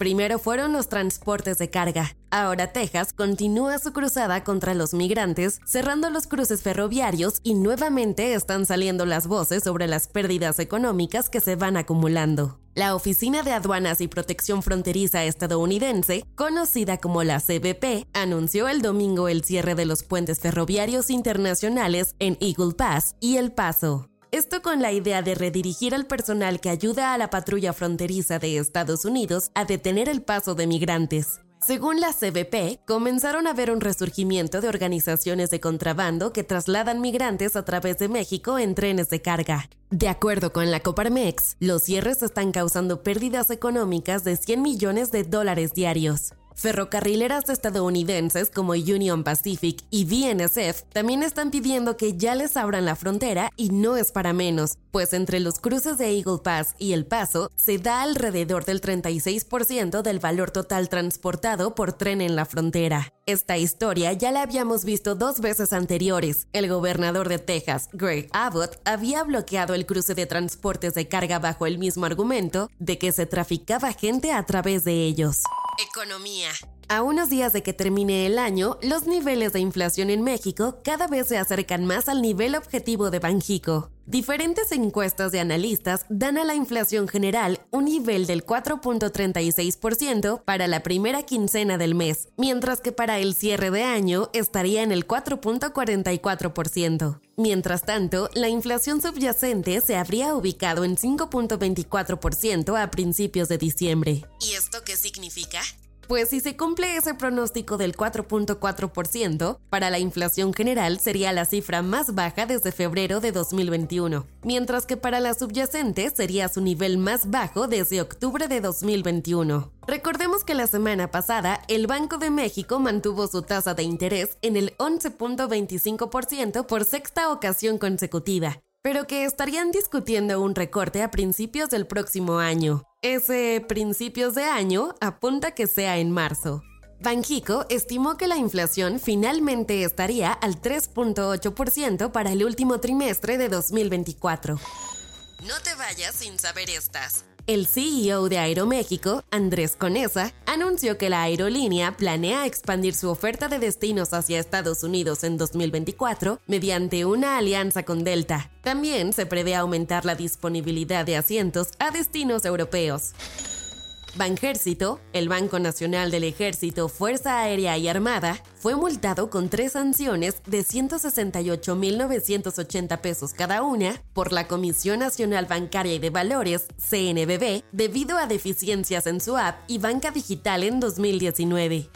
Primero fueron los transportes de carga. Ahora Texas continúa su cruzada contra los migrantes, cerrando los cruces ferroviarios y nuevamente están saliendo las voces sobre las pérdidas económicas que se van acumulando. La Oficina de Aduanas y Protección Fronteriza estadounidense, conocida como la CBP, anunció el domingo el cierre de los puentes ferroviarios internacionales en Eagle Pass y El Paso. Esto con la idea de redirigir al personal que ayuda a la patrulla fronteriza de Estados Unidos a detener el paso de migrantes. Según la CBP, comenzaron a ver un resurgimiento de organizaciones de contrabando que trasladan migrantes a través de México en trenes de carga. De acuerdo con la Coparmex, los cierres están causando pérdidas económicas de 100 millones de dólares diarios. Ferrocarrileras estadounidenses como Union Pacific y BNSF también están pidiendo que ya les abran la frontera y no es para menos, pues entre los cruces de Eagle Pass y El Paso se da alrededor del 36% del valor total transportado por tren en la frontera. Esta historia ya la habíamos visto dos veces anteriores. El gobernador de Texas, Greg Abbott, había bloqueado el cruce de transportes de carga bajo el mismo argumento de que se traficaba gente a través de ellos. Economía. A unos días de que termine el año, los niveles de inflación en México cada vez se acercan más al nivel objetivo de Banjico. Diferentes encuestas de analistas dan a la inflación general un nivel del 4.36% para la primera quincena del mes, mientras que para el cierre de año estaría en el 4.44%. Mientras tanto, la inflación subyacente se habría ubicado en 5.24% a principios de diciembre. ¿Y esto qué significa? Pues si se cumple ese pronóstico del 4.4%, para la inflación general sería la cifra más baja desde febrero de 2021, mientras que para la subyacente sería su nivel más bajo desde octubre de 2021. Recordemos que la semana pasada el Banco de México mantuvo su tasa de interés en el 11.25% por sexta ocasión consecutiva, pero que estarían discutiendo un recorte a principios del próximo año. Ese principios de año apunta que sea en marzo. Banjico estimó que la inflación finalmente estaría al 3.8% para el último trimestre de 2024. No te vayas sin saber estas. El CEO de Aeroméxico, Andrés Conesa, anunció que la aerolínea planea expandir su oferta de destinos hacia Estados Unidos en 2024 mediante una alianza con Delta. También se prevé aumentar la disponibilidad de asientos a destinos europeos. Banjército, el Banco Nacional del Ejército, Fuerza Aérea y Armada, fue multado con tres sanciones de 168.980 pesos cada una por la Comisión Nacional Bancaria y de Valores, CNBB, debido a deficiencias en su app y banca digital en 2019.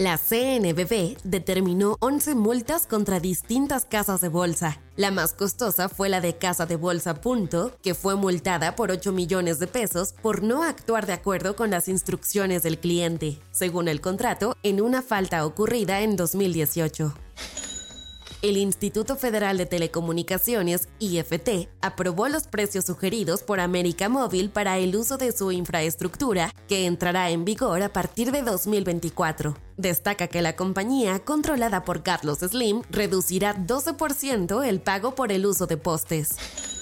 La CNBB determinó 11 multas contra distintas casas de bolsa. La más costosa fue la de Casa de Bolsa Punto, que fue multada por 8 millones de pesos por no actuar de acuerdo con las instrucciones del cliente, según el contrato, en una falta ocurrida en 2018 el Instituto Federal de Telecomunicaciones, IFT, aprobó los precios sugeridos por América Móvil para el uso de su infraestructura, que entrará en vigor a partir de 2024. Destaca que la compañía, controlada por Carlos Slim, reducirá 12% el pago por el uso de postes.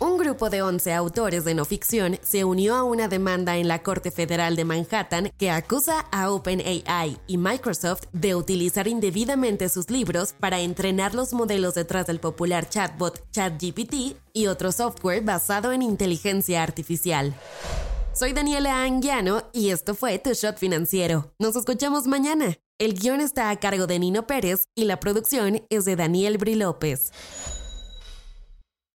Un grupo de 11 autores de no ficción se unió a una demanda en la Corte Federal de Manhattan que acusa a OpenAI y Microsoft de utilizar indebidamente sus libros para entrenar los modelos detrás del popular chatbot ChatGPT y otro software basado en inteligencia artificial. Soy Daniela Anguiano y esto fue Tu Shot Financiero. Nos escuchamos mañana. El guion está a cargo de Nino Pérez y la producción es de Daniel Bri López.